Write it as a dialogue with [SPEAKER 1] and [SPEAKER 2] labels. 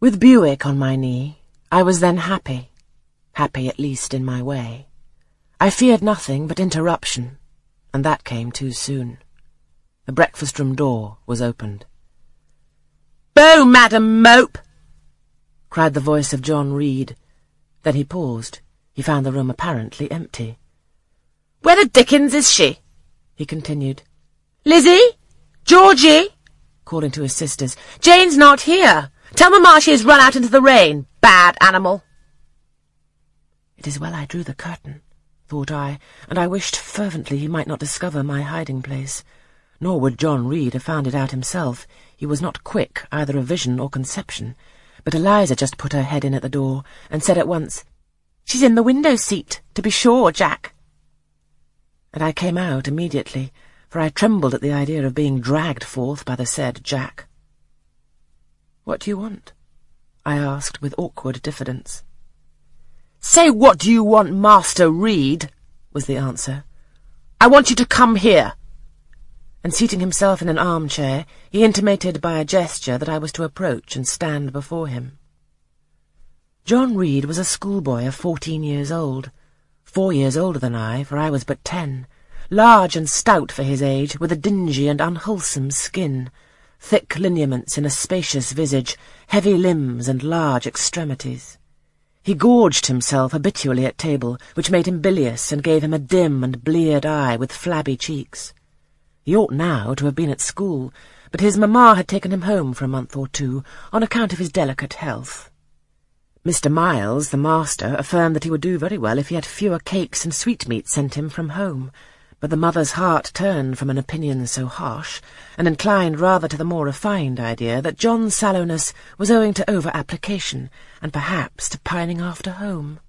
[SPEAKER 1] With Bewick on my knee, I was then happy, happy at least in my way. I feared nothing but interruption, and that came too soon. The breakfast-room door was opened.
[SPEAKER 2] Bo, Madam Mope!
[SPEAKER 1] cried the voice of John Reed. Then he paused. He found the room apparently empty.
[SPEAKER 2] Where the dickens is she?
[SPEAKER 1] he continued.
[SPEAKER 2] Lizzy? Georgy?
[SPEAKER 1] calling to his sisters.
[SPEAKER 2] Jane's not here. Tell Mamma she has run out into the rain. Bad animal.
[SPEAKER 1] It is well I drew the curtain, thought I, and I wished fervently he might not discover my hiding place. Nor would John Reed have found it out himself. He was not quick either of vision or conception. But Eliza just put her head in at the door, and said at once,
[SPEAKER 2] She's in the window seat, to be sure, Jack.
[SPEAKER 1] And I came out immediately, for I trembled at the idea of being dragged forth by the said Jack. What do you want? I asked with awkward diffidence.
[SPEAKER 2] Say what do you want, Master Reed, was the answer. I want you to come here.
[SPEAKER 1] And seating himself in an armchair, he intimated by a gesture that I was to approach and stand before him. John Reed was a schoolboy of fourteen years old, four years older than I, for I was but ten, large and stout for his age, with a dingy and unwholesome skin, thick lineaments in a spacious visage, heavy limbs and large extremities. He gorged himself habitually at table, which made him bilious and gave him a dim and bleared eye with flabby cheeks. He ought now to have been at school, but his mamma had taken him home for a month or two on account of his delicate health. Mr. Miles, the master, affirmed that he would do very well if he had fewer cakes and sweetmeats sent him from home, but the mother's heart turned from an opinion so harsh, and inclined rather to the more refined idea that John's sallowness was owing to over-application, and perhaps to pining after home.